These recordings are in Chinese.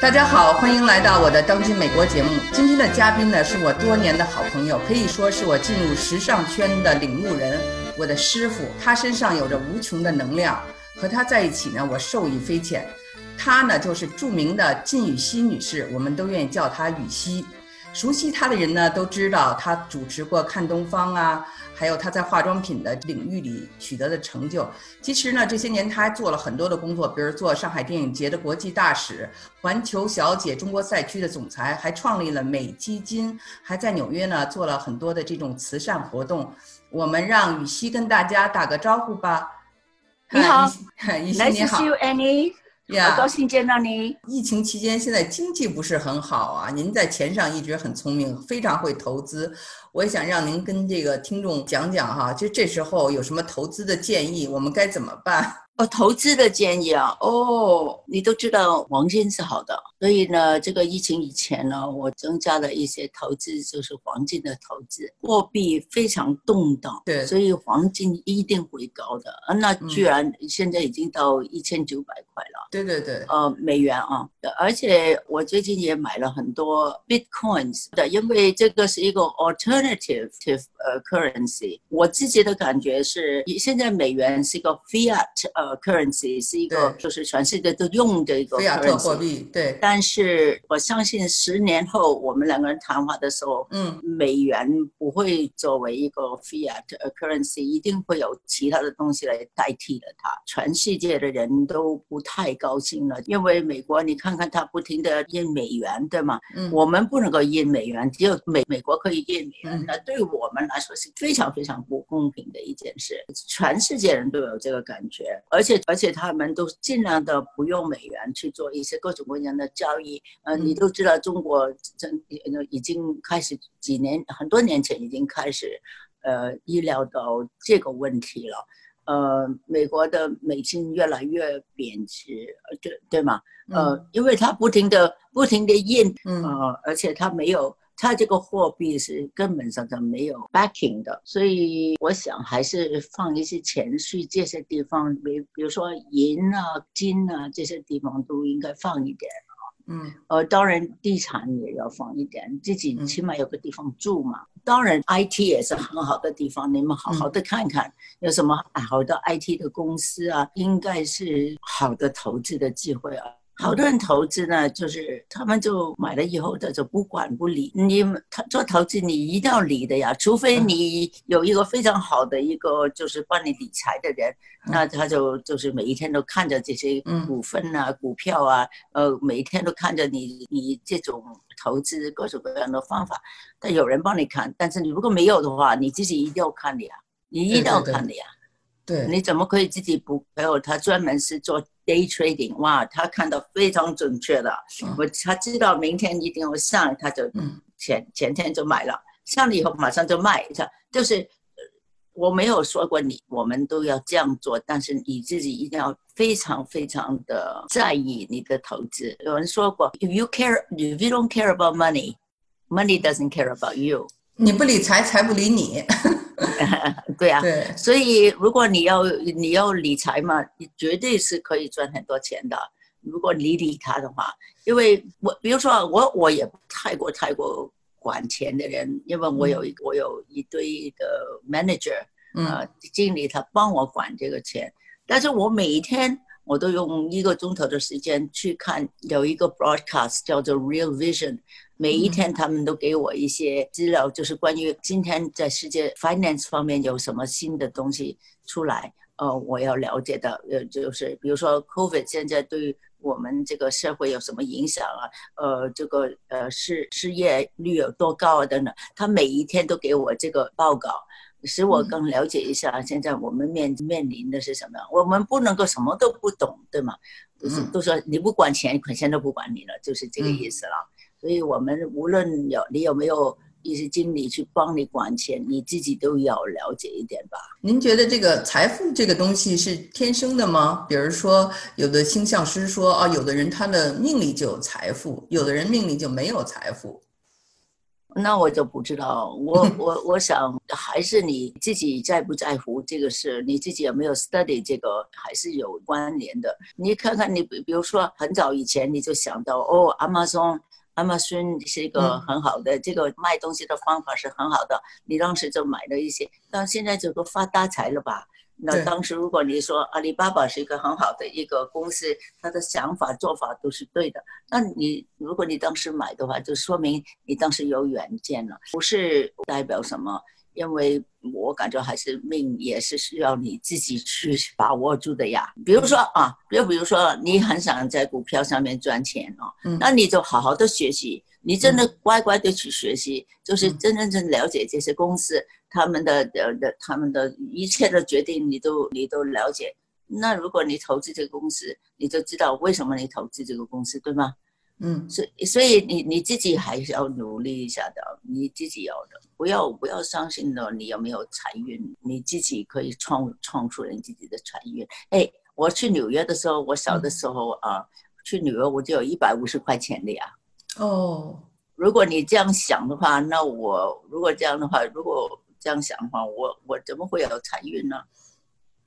大家好，欢迎来到我的《当今美国》节目。今天的嘉宾呢，是我多年的好朋友，可以说是我进入时尚圈的领路人，我的师傅。他身上有着无穷的能量，和他在一起呢，我受益匪浅。她呢，就是著名的靳雨溪女士，我们都愿意叫她雨溪。熟悉他的人呢，都知道他主持过《看东方》啊，还有他在化妆品的领域里取得的成就。其实呢，这些年他还做了很多的工作，比如做上海电影节的国际大使、环球小姐中国赛区的总裁，还创立了美基金，还在纽约呢做了很多的这种慈善活动。我们让雨溪跟大家打个招呼吧。你好，雨溪你好。好高兴见到您。疫情期间，现在经济不是很好啊。您在钱上一直很聪明，非常会投资。我也想让您跟这个听众讲讲哈，就这时候有什么投资的建议，我们该怎么办？哦，投资的建议啊，哦，你都知道黄金是好的，所以呢，这个疫情以前呢，我增加了一些投资，就是黄金的投资。货币非常动荡，对，所以黄金一定会高的。啊，那居然现在已经到一千九百块了。对对对，呃，美元啊，而且我最近也买了很多 bitcoins 的，因为这个是一个 alternative 呃 currency。我自己的感觉是，现在美元是一个 fiat。呃，currency 是一个，就是全世界都用的一个货币。对。但是我相信十年后我们两个人谈话的时候，嗯，美元不会作为一个 fiat currency，一定会有其他的东西来代替了它。全世界的人都不太高兴了，因为美国，你看看它不停的印美元，对吗？嗯。我们不能够印美元，只有美美国可以印美元，那对我们来说是非常非常不公平的一件事。全世界人都有这个感觉。而且而且他们都尽量的不用美元去做一些各种各样的交易。呃，你都知道中国真已经开始几年很多年前已经开始，呃，意料到这个问题了。呃，美国的美金越来越贬值，对对吗？呃，因为它不停的不停的印，呃，而且它没有。它这个货币是根本上它没有 backing 的，所以我想还是放一些钱去这些地方，比比如说银啊、金啊这些地方都应该放一点啊。嗯，呃，当然地产也要放一点，自己起码有个地方住嘛。当然 IT 也是很好的地方，你们好好的看看有什么好的 IT 的公司啊，应该是好的投资的机会啊。好多人投资呢，就是他们就买了以后，他就不管不理你。他做投资，你一定要理的呀，除非你有一个非常好的一个就是帮你理财的人，那他就就是每一天都看着这些股份啊、股票啊，呃，每一天都看着你你这种投资各种各样的方法。但有人帮你看，但是你如果没有的话，你自己一定要看的呀，你一定要看的呀。对，你怎么可以自己不？还有他专门是做 day trading，哇，他看到非常准确的。我他知道明天一定会上，他就前前天就买了，上了以后马上就卖。一下。就是我没有说过你，我们都要这样做，但是你自己一定要非常非常的在意你的投资。有人说过，if you care，if you don't care about money，money doesn't care about you。你不理财，财不理你。对啊，对，所以如果你要你要理财嘛，你绝对是可以赚很多钱的。如果你理他的话，因为我比如说我我也不太过太过管钱的人，因为我有一我有一堆的 manager 啊经理，他帮我管这个钱，但是我每一天我都用一个钟头的时间去看有一个 broadcast 叫做 Real Vision。每一天，他们都给我一些资料，就是关于今天在世界 finance 方面有什么新的东西出来，呃，我要了解的，呃，就是比如说 COVID 现在对我们这个社会有什么影响啊？呃，这个呃失失业率有多高啊？等等，他每一天都给我这个报告，使我更了解一下现在我们面面临的是什么。我们不能够什么都不懂，对吗？都是都说你不管钱，钱都不管你了，就是这个意思了。所以我们无论有你有没有一些经理去帮你管钱，你自己都要了解一点吧。您觉得这个财富这个东西是天生的吗？比如说，有的星象师说啊，有的人他的命里就有财富，有的人命里就没有财富。那我就不知道，我我我想，还是你自己在不在乎这个事，你自己有没有 study 这个，还是有关联的。你看看你，比如说很早以前你就想到哦，Amazon。亚马逊是一个很好的，这个卖东西的方法是很好的。你当时就买了一些，但现在就都发大财了吧？那当时如果你说阿里巴巴是一个很好的一个公司，他的想法做法都是对的，那你如果你当时买的话，就说明你当时有远见了，不是代表什么。因为我感觉还是命也是需要你自己去把握住的呀。比如说啊，就比如说你很想在股票上面赚钱哦，那你就好好的学习，你真的乖乖的去学习，就是真真正了解这些公司他们的的的他们的一切的决定，你都你都了解。那如果你投资这个公司，你就知道为什么你投资这个公司，对吗？嗯，所以所以你你自己还是要努力一下的，你自己要的，不要不要相信了你有没有财运，你自己可以创创出你自己的财运。哎，我去纽约的时候，我小的时候啊，去纽约我就有一百五十块钱的呀。哦，如果你这样想的话，那我如果这样的话，如果这样想的话，我我怎么会有财运呢？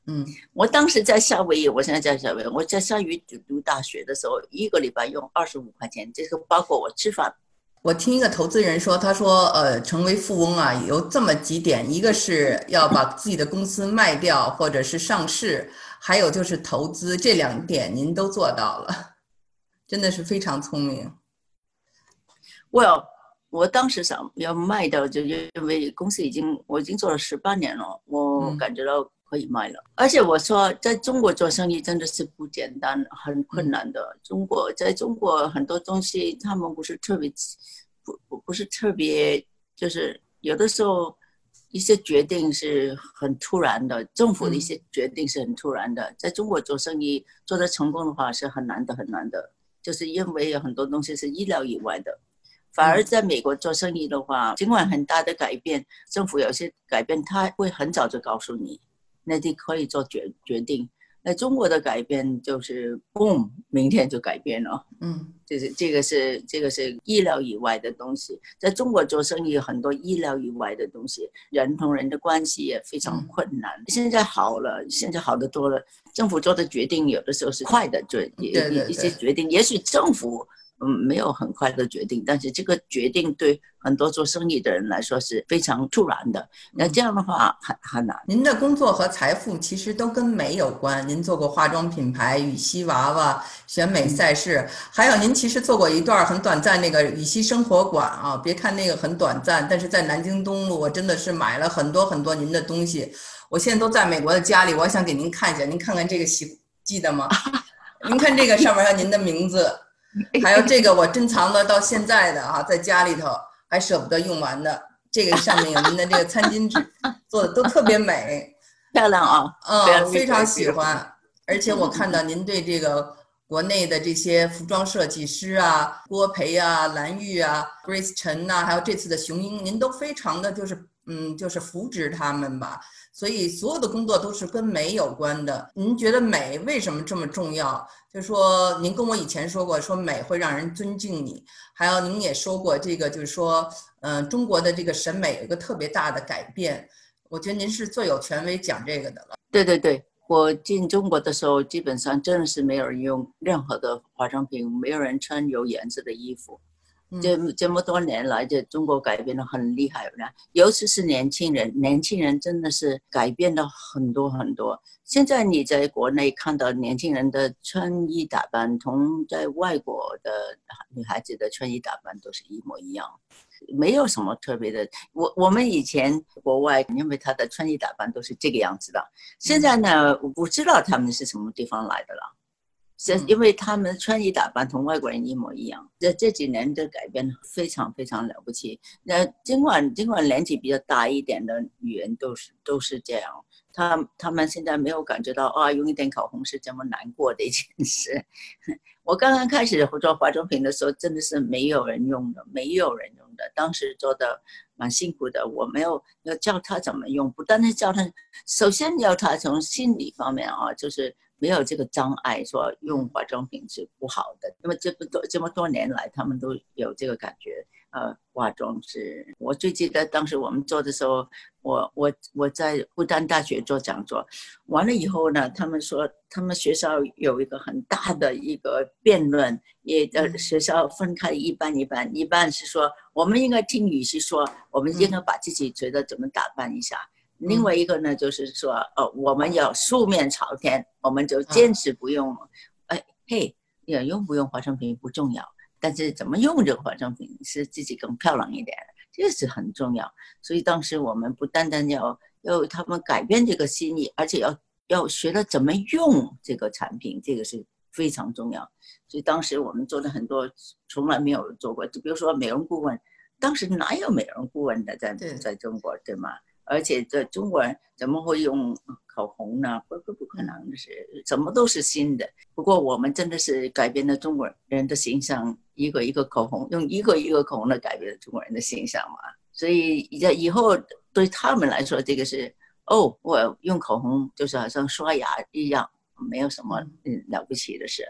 嗯，我当时在夏威夷，我现在在夏威夷。我在夏威夷读大学的时候，一个礼拜用二十五块钱，这个包括我吃饭。我听一个投资人说，他说，呃，成为富翁啊，有这么几点：一个是要把自己的公司卖掉或者是上市，还有就是投资。这两点您都做到了，真的是非常聪明。我我当时想要卖掉，就因为公司已经我已经做了十八年了，我感觉到。可以卖了，而且我说，在中国做生意真的是不简单，很困难的。中国在中国很多东西，他们不是特别，不不不是特别，就是有的时候一些决定是很突然的，政府的一些决定是很突然的。在中国做生意做得成功的话是很难的，很难的，就是因为有很多东西是意料以外的。反而在美国做生意的话，尽管很大的改变，政府有些改变，他会很早就告诉你。那就可以做决决定。那中国的改变就是 boom，明天就改变了。嗯，就是这个是这个是意料以外的东西。在中国做生意很多意料以外的东西，人同人的关系也非常困难。现在好了，现在好的多了。政府做的决定有的时候是快的，就一一些决定，也许政府。嗯，没有很快的决定，但是这个决定对很多做生意的人来说是非常突然的。那这样的话很很难。您的工作和财富其实都跟美有关。您做过化妆品牌羽西娃娃选美赛事，还有您其实做过一段很短暂那个羽西生活馆啊。别看那个很短暂，但是在南京东路，我真的是买了很多很多您的东西。我现在都在美国的家里，我想给您看一下，您看看这个习记得吗？您看这个上面有您的名字。还有这个我珍藏的到现在的啊，在家里头还舍不得用完的。这个上面有您的这个餐巾纸，做的都特别美，漂亮啊！嗯，非常喜欢。而且我看到您对这个国内的这些服装设计师啊，郭培啊、蓝玉啊、Grace 陈呐，还有这次的雄鹰，您都非常的就是嗯，就是扶植他们吧。所以所有的工作都是跟美有关的。您觉得美为什么这么重要？就是说，您跟我以前说过，说美会让人尊敬你。还有，您也说过这个，就是说，嗯，中国的这个审美有一个特别大的改变。我觉得您是最有权威讲这个的了。对对对，我进中国的时候，基本上真的是没有人用任何的化妆品，没有人穿有颜色的衣服。这这么多年来，这中国改变的很厉害，尤其是年轻人，年轻人真的是改变了很多很多。现在你在国内看到年轻人的穿衣打扮，同在外国的女孩子的穿衣打扮都是一模一样，没有什么特别的。我我们以前国外，因为他的穿衣打扮都是这个样子的，现在呢，我不知道他们是什么地方来的了。是因为他们穿衣打扮同外国人一模一样，这这几年的改变非常非常了不起。那尽管尽管年纪比较大一点的女人都是都是这样，她她们现在没有感觉到啊，用一点口红是这么难过的一件事。我刚刚开始做化妆品的时候，真的是没有人用的，没有人用的，当时做的蛮辛苦的。我没有要教他怎么用，不单是教他，首先要他从心理方面啊，就是。没有这个障碍，说用化妆品是不好的。那么这么多这么多年来，他们都有这个感觉。呃，化妆是我最记得当时我们做的时候，我我我在复旦大学做讲座，完了以后呢，他们说他们学校有一个很大的一个辩论，也呃学校分开一半一半，一半是说我们应该听女士说，我们应该把自己觉得怎么打扮一下，另外一个呢就是说，呃，我们要素面朝天，我们就坚持不用，哎嘿，也用不用化妆品不重要。但是怎么用这个化妆品是自己更漂亮一点，这是很重要。所以当时我们不单单要要他们改变这个心意，而且要要学着怎么用这个产品，这个是非常重要。所以当时我们做的很多从来没有做过，就比如说美容顾问，当时哪有美容顾问的在在中国，对吗？而且这中国人怎么会用口红呢？不不不可能的是，什么都是新的。不过我们真的是改变了中国人的形象，一个一个口红，用一个一个口红来改变了中国人的形象嘛。所以以以后对他们来说，这个是哦，我用口红就是好像刷牙一样，没有什么嗯了不起的事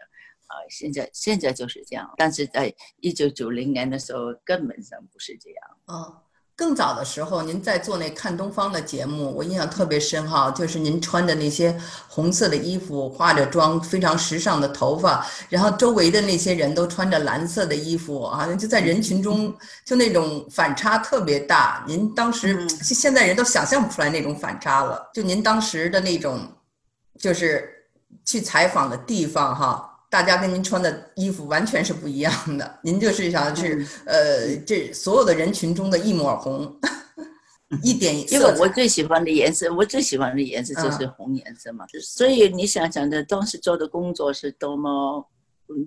啊。现在现在就是这样，但是在一九九零年的时候根本上不是这样。哦。更早的时候，您在做那看东方的节目，我印象特别深哈，就是您穿的那些红色的衣服，化着妆，非常时尚的头发，然后周围的那些人都穿着蓝色的衣服啊，就在人群中，就那种反差特别大。您当时现在人都想象不出来那种反差了，就您当时的那种，就是去采访的地方哈。大家跟您穿的衣服完全是不一样的，您就是想是呃，这所有的人群中的一抹红，一点因为我最喜欢的颜色，我最喜欢的颜色就是红颜色嘛。所以你想想的，当时做的工作是多么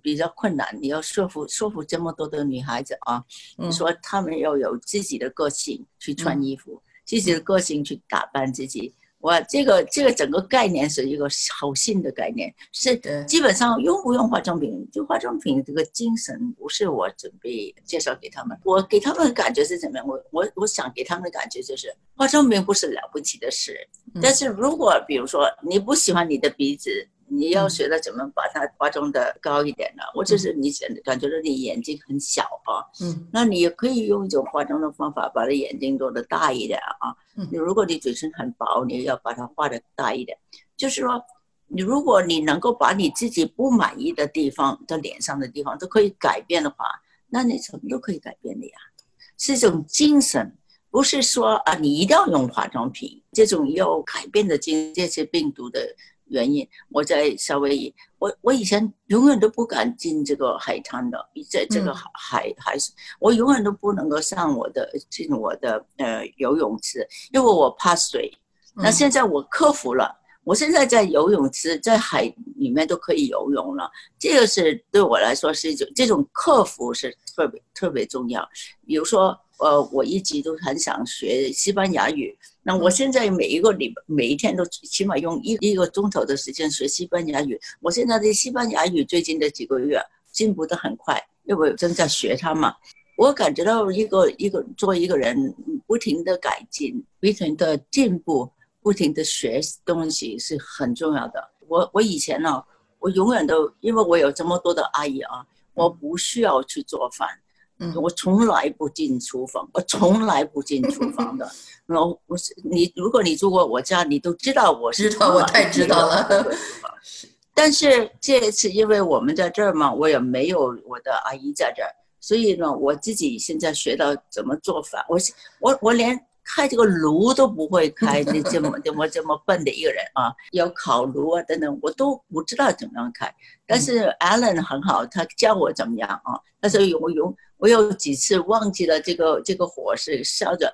比较困难，你要说服说服这么多的女孩子啊，你说她们要有自己的个性去穿衣服，自己的个性去打扮自己。我这个这个整个概念是一个好新的概念，是基本上用不用化妆品，就化妆品这个精神不是我准备介绍给他们，我给他们的感觉是怎么样？我我我想给他们的感觉就是化妆品不是了不起的事，但是如果比如说你不喜欢你的鼻子。你要学的怎么把它化妆的高一点呢？或者是你感感觉到你眼睛很小啊，嗯，那你也可以用一种化妆的方法把它眼睛做的大一点啊。你如果你嘴唇很薄，你要把它画的大一点。就是说，你如果你能够把你自己不满意的地方的脸上的地方都可以改变的话，那你什么都可以改变的呀。是一种精神，不是说啊你一定要用化妆品，这种要改变的精这些病毒的。原因，我在夏威夷，我我以前永远都不敢进这个海滩的，在这个海海我永远都不能够上我的进我的呃游泳池，因为我怕水。那现在我克服了，我现在在游泳池在海里面都可以游泳了，这个是对我来说是一种这种克服是特别特别重要。比如说，呃，我一直都很想学西班牙语。那我现在每一个礼每一天都起码用一一个钟头的时间学西班牙语。我现在的西班牙语最近的几个月进步的很快，因为我正在学它嘛。我感觉到一个一个做一个人不停的改进、不停的进步、不停的学东西是很重要的。我我以前呢，我永远都因为我有这么多的阿姨啊，我不需要去做饭。嗯，我从来不进厨房，我从来不进厨房的。那我是你，如果你住过我家，你都知道我是。知道，我太知道了。但是这一次，因为我们在这儿嘛，我也没有我的阿姨在这儿，所以呢，我自己现在学到怎么做饭。我我我连开这个炉都不会开，这这么 这么这么笨的一个人啊，要烤炉啊等等，我都不知道怎么样开。但是 Alan 很好，他教我怎么样啊。但是我用。我有几次忘记了这个这个火是烧着，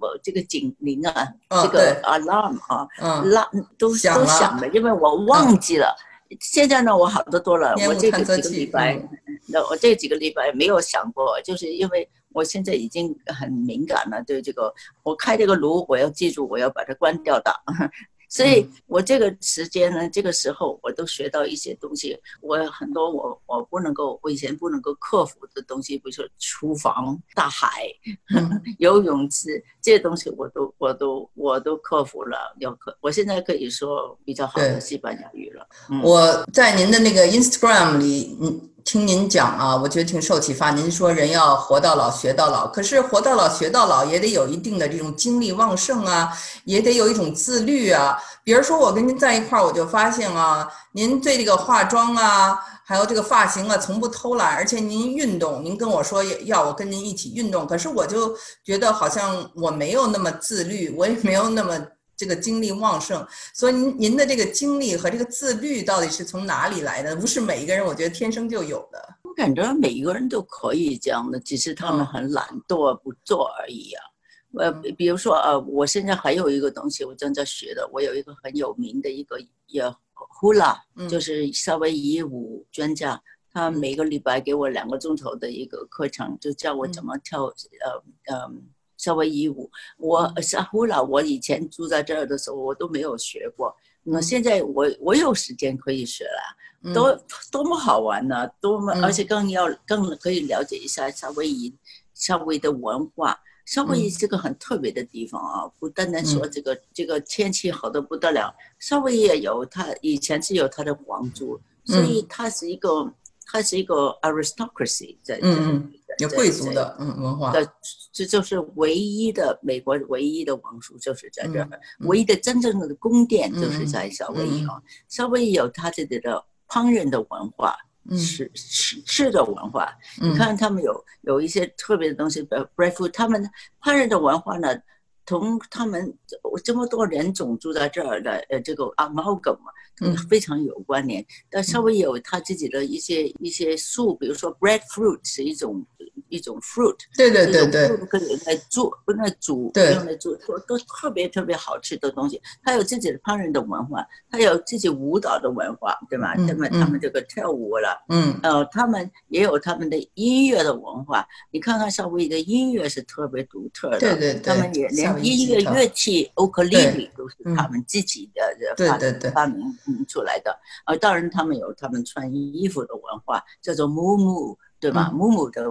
我这个警铃啊，这个 alarm 啊，拉都都响了，因为我忘记了。现在呢，我好得多了。我这个几个礼拜，那我这几个礼拜没有想过，就是因为我现在已经很敏感了，对这个，我开这个炉，我要记住，我要把它关掉的。所以我这个时间呢，这个时候我都学到一些东西。我很多我我不能够，我以前不能够克服的东西，比如说厨房、大海、游泳池这些东西，我都我都我都克服了。要克，我现在可以说比较好的西班牙语了。我在您的那个 Instagram 里，您听您讲啊，我觉得挺受启发。您说人要活到老学到老，可是活到老学到老也得有一定的这种精力旺盛啊，也得有一种自律啊。比如说我跟您在一块儿，我就发现啊，您对这个化妆啊，还有这个发型啊，从不偷懒，而且您运动，您跟我说要我跟您一起运动，可是我就觉得好像我没有那么自律，我也没有那么。这个精力旺盛，所以您您的这个精力和这个自律到底是从哪里来的？不是每一个人，我觉得天生就有的。我感觉每一个人都可以这样的，只是他们很懒惰不做而已啊。呃，比如说呃，我现在还有一个东西我正在学的，我有一个很有名的一个也 hula，就是夏威夷舞专家，他每个礼拜给我两个钟头的一个课程，就教我怎么跳呃呃。夏威夷舞，我沙呼啦，我以前住在这儿的时候，我都没有学过。那现在我我有时间可以学了，多多么好玩呢？多么，而且更要更可以了解一下夏威夷夏威夷的文化。夏威夷是个很特别的地方啊，不单单说这个这个天气好的不得了，夏威夷也有它以前是有它的皇族，所以它是一个它是一个 aristocracy 在嗯嗯。有贵族的嗯文化，这就是唯一的美国唯一的王叔，就是在这儿，唯一的真正的宫殿就是在夏威夷啊。夏威夷有他自己的烹饪的文化，吃吃吃的文化。你看他们有有一些特别的东西，比如，breakfast，他们烹饪的文化呢，同他们这么多人种住在这儿的呃这个 amalgam 非常有关联。但稍微有他自己的一些一些树，比如说 breadfruit 是一种。一种 fruit，对对对对，可以来做，用来煮，用来做，都都特别特别好吃的东西。它有自己的烹饪的文化，它有自己舞蹈的文化，对吧？他们他们这个跳舞了，嗯，呃，他们也有他们的音乐的文化。你看看夏威夷的音乐是特别独特的，对对对，他们也连音乐乐器欧克利里都是他们自己的发明发明出来的。呃，当然他们有他们穿衣服的文化，叫做 mu mu。对吧？木木的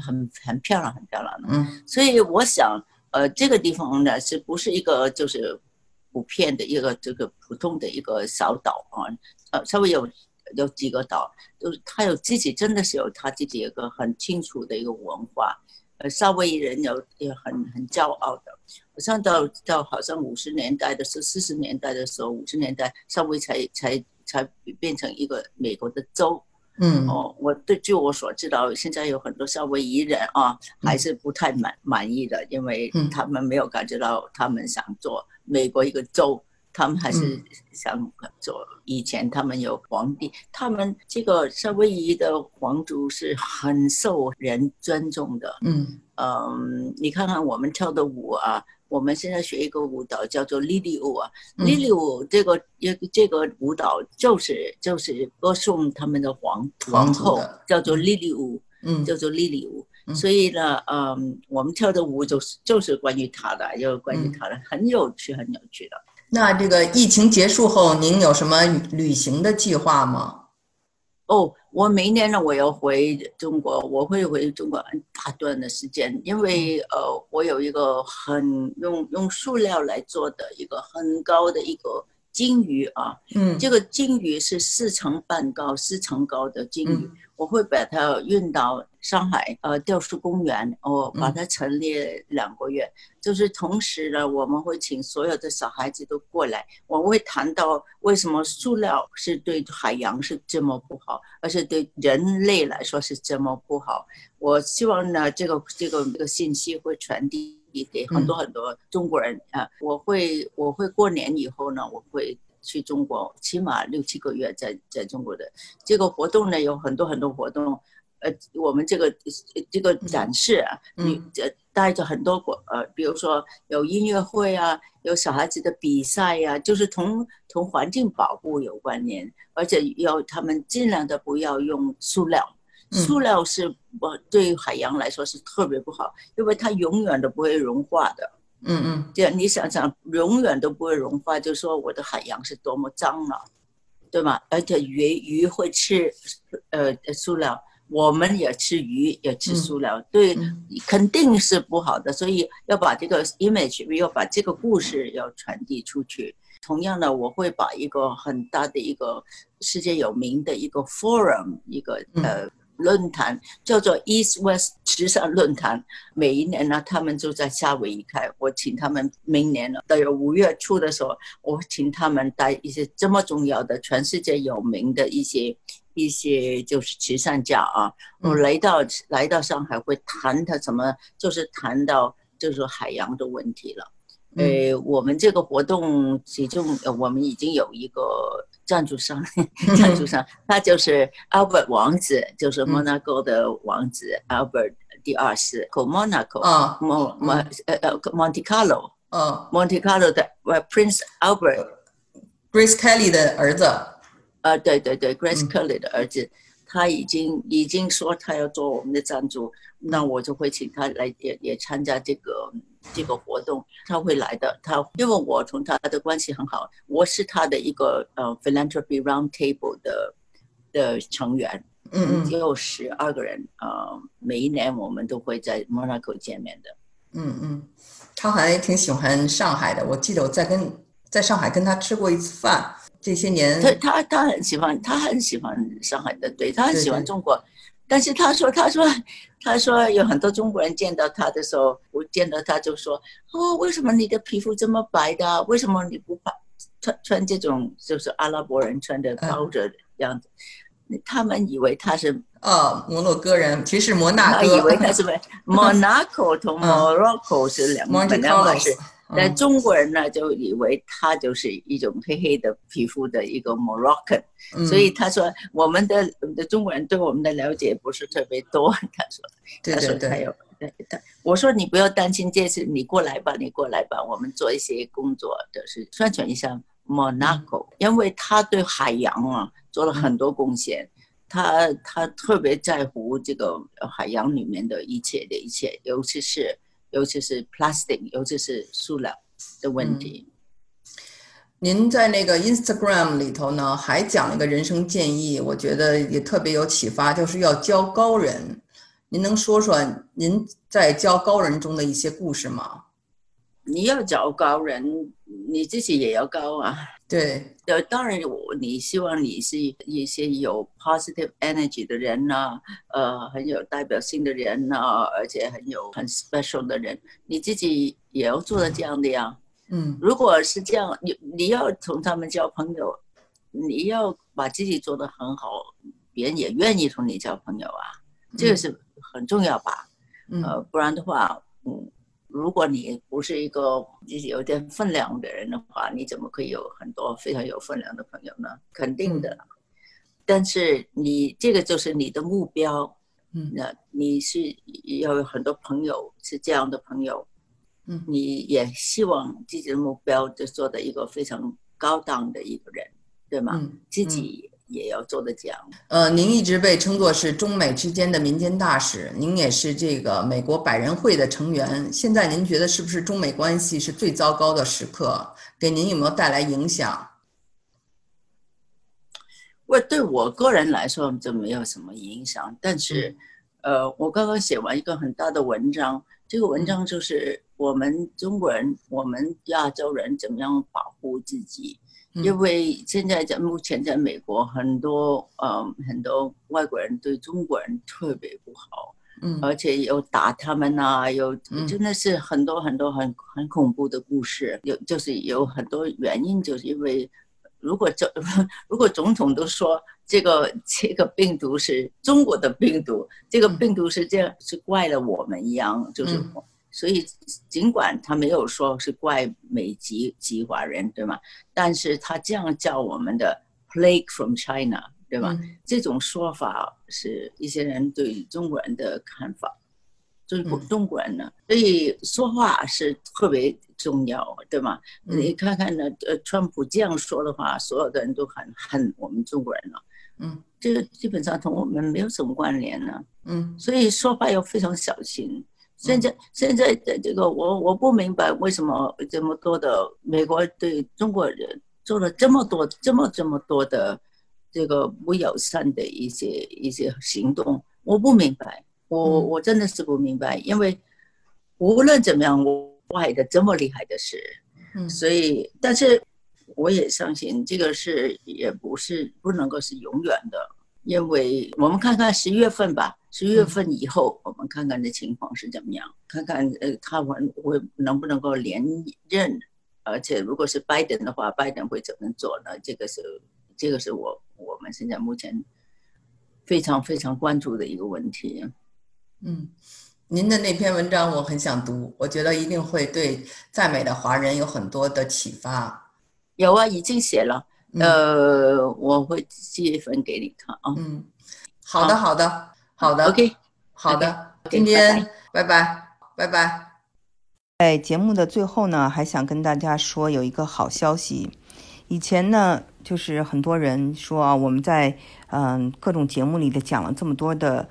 很很漂亮，很漂亮的。嗯，所以我想，呃，这个地方呢，是不是一个就是普遍的一个这个普通的一个小岛啊？呃，稍微有有几个岛，就是他有自己，真的是有他自己一个很清楚的一个文化。呃，夏威夷人有也很很骄傲的。好像到到好像五十年代的时候，四十年代的时候，五十年代夏威夷才才才变成一个美国的州。嗯。哦，我对据我所知道，现在有很多夏威夷人啊，还是不太满满意的，因为他们没有感觉到他们想做美国一个州，他们还是想做以前他们有皇帝，他们这个夏威夷的皇族是很受人尊重的。嗯嗯，你看看我们跳的舞啊。我们现在学一个舞蹈叫做 Lily 舞啊，Lily 舞这个也这个舞蹈就是就是歌颂他们的皇皇后，叫做 Lily 舞，嗯，叫做 Lily 舞。所以呢，嗯，我们跳的舞就是就是关于她的，就关于她的，很有趣，很有趣的。那这个疫情结束后，您有什么旅行的计划吗？哦，我明年呢，我要回中国，我会回中国很大段的时间，因为呃，我有一个很用用塑料来做的一个很高的一个金鱼啊，嗯，这个金鱼是四层半高、四层高的金鱼。我会把它运到上海呃雕塑公园，我把它陈列两个月。就是同时呢，我们会请所有的小孩子都过来，我会谈到为什么塑料是对海洋是这么不好，而且对人类来说是这么不好。我希望呢，这个这个这个信息会传递给很多很多中国人啊。我会我会过年以后呢，我会。去中国起码六七个月，在在中国的这个活动呢，有很多很多活动。呃，我们这个这个展示啊，你这带着很多国呃，比如说有音乐会啊，有小孩子的比赛呀，就是同同环境保护有关联，而且要他们尽量的不要用塑料，塑料是我对海洋来说是特别不好，因为它永远都不会融化的。嗯嗯，这样你想想，永远都不会融化，就说我的海洋是多么脏了，对吗？而且鱼鱼会吃，呃，塑料，我们也吃鱼，也吃塑料，对，肯定是不好的。所以要把这个 image，要把这个故事要传递出去。同样的，我会把一个很大的一个世界有名的一个 forum，一个呃论坛，叫做 East West 时尚论坛。每一年呢，他们就在夏威夷开。我请他们明年了，到有五月初的时候，我请他们带一些这么重要的、全世界有名的一些一些就是慈善家啊，我来到来到上海会谈他什么，就是谈到就是海洋的问题了。呃，我们这个活动其中，我们已经有一个赞助商，赞助商他就是 Albert 王子，就是 Monaco 的王子 Albert 第二世，Co Monaco 啊，Mon Mon 呃呃 Monte Carlo 嗯，Monte Carlo 的 Prince Albert，Grace Kelly 的儿子，啊对对对，Grace Kelly 的儿子，他已经已经说他要做我们的赞助，那我就会请他来也也参加这个。这个活动他会来的，他因为我同他的关系很好，我是他的一个呃 philanthropy round table 的的成员，嗯嗯，有十二个人，呃，每一年我们都会在 Monaco 见面的，嗯嗯，他还挺喜欢上海的，我记得我在跟在上海跟他吃过一次饭，这些年。他他他很喜欢，他很喜欢上海的，对他很喜欢中国。但是他说，他说，他说有很多中国人见到他的时候，我见到他就说：“哦，为什么你的皮肤这么白的？为什么你不怕穿穿这种就是阿拉伯人穿的包着样子？”他们以为他是哦，摩洛哥人，其实摩纳哥，以为他是 Monaco 同 Morocco 是两个两码事。但中国人呢，就以为他就是一种黑黑的皮肤的一个 Moroccan，所以他说我们的的中国人对我们的了解不是特别多。他说，他说他有，他我说你不要担心这次，你过来吧，你过来吧，我们做一些工作，就是宣传一下 Monaco，因为他对海洋啊做了很多贡献，他他特别在乎这个海洋里面的一切的一切，尤其是。尤其是 plastic，尤其是塑料的问题。您在那个 Instagram 里头呢，还讲了一个人生建议，我觉得也特别有启发，就是要教高人。您能说说您在教高人中的一些故事吗？你要教高人，你自己也要高啊。对，呃，当然，我你希望你是一些有 positive energy 的人呐，呃，很有代表性的人呐，而且很有很 special 的人，你自己也要做到这样的呀。嗯，如果是这样，你你要从他们交朋友，你要把自己做得很好，别人也愿意同你交朋友啊，这个是很重要吧？呃，不然的话，嗯。如果你不是一个就是有点分量的人的话，你怎么可以有很多非常有分量的朋友呢？肯定的。但是你这个就是你的目标，嗯，那你是要有很多朋友是这样的朋友，嗯，你也希望自己的目标就做的一个非常高档的一个人，对吗？自己。也要做的讲。呃，您一直被称作是中美之间的民间大使，您也是这个美国百人会的成员。现在您觉得是不是中美关系是最糟糕的时刻？给您有没有带来影响？我对我个人来说就没有什么影响，但是，呃，我刚刚写完一个很大的文章，这个文章就是我们中国人，我们亚洲人怎么样保护自己。因为现在在目前在美国，很多呃很多外国人对中国人特别不好，嗯，而且有打他们呐，有真的是很多很多很很恐怖的故事。有就是有很多原因，就是因为如果总 如果总统都说这个这个病毒是中国的病毒，这个病毒是这样是怪了我们一样，就是。所以，尽管他没有说是怪美籍籍华人，对吗？但是他这样叫我们的 “plague from China”，对吧？这种说法是一些人对中国人的看法，就是中国人呢，所以说话是特别重要，对吗？你看看呢，呃，川普这样说的话，所有的人都很恨我们中国人了。嗯，这个基本上同我们没有什么关联呢。嗯，所以说话要非常小心。现在现在的这个我我不明白为什么这么多的美国对中国人做了这么多这么这么多的这个不友善的一些一些行动，我不明白，我我真的是不明白，因为无论怎么样，我坏的这么厉害的事，嗯，所以但是我也相信这个事也不是不能够是永远的，因为我们看看十月份吧，十月份以后我们看看这情况是怎么样，看看呃他会会能不能够连任，而且如果是拜登的话，拜登会怎么做呢？这个是这个是我我们现在目前非常非常关注的一个问题。嗯，您的那篇文章我很想读，我觉得一定会对在美的华人有很多的启发。有啊，已经写了。呃，我会寄一份给你看啊。嗯，好的，好的，好的。OK，好的。今天拜拜，拜拜。在节目的最后呢，还想跟大家说有一个好消息。以前呢，就是很多人说啊，我们在嗯各种节目里的讲了这么多的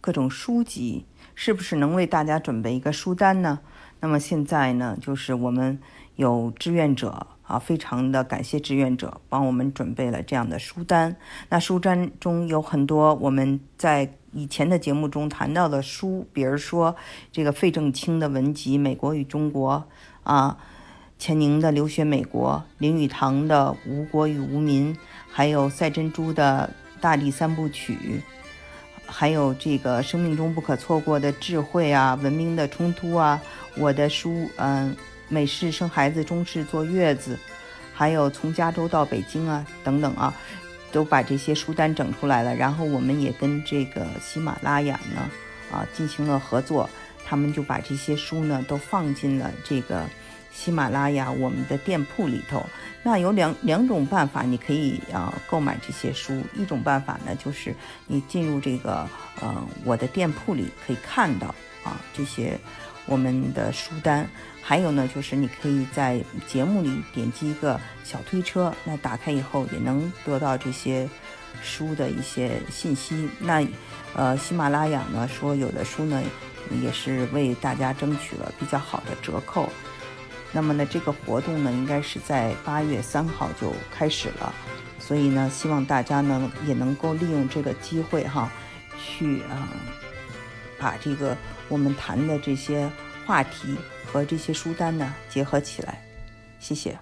各种书籍，是不是能为大家准备一个书单呢？那么现在呢，就是我们有志愿者。啊，非常的感谢志愿者帮我们准备了这样的书单。那书单中有很多我们在以前的节目中谈到的书，比如说这个费正清的文集《美国与中国》，啊，钱宁的《留学美国》，林语堂的《吴国与无民》，还有赛珍珠的《大地三部曲》，还有这个生命中不可错过的智慧啊，文明的冲突啊，我的书，嗯。美式生孩子，中式坐月子，还有从加州到北京啊，等等啊，都把这些书单整出来了。然后我们也跟这个喜马拉雅呢，啊，进行了合作，他们就把这些书呢都放进了这个喜马拉雅我们的店铺里头。那有两两种办法，你可以啊购买这些书。一种办法呢，就是你进入这个呃我的店铺里可以看到啊这些。我们的书单，还有呢，就是你可以在节目里点击一个小推车，那打开以后也能得到这些书的一些信息。那，呃，喜马拉雅呢说有的书呢也是为大家争取了比较好的折扣。那么呢，这个活动呢应该是在八月三号就开始了，所以呢，希望大家呢也能够利用这个机会哈，去啊把这个。我们谈的这些话题和这些书单呢结合起来，谢谢。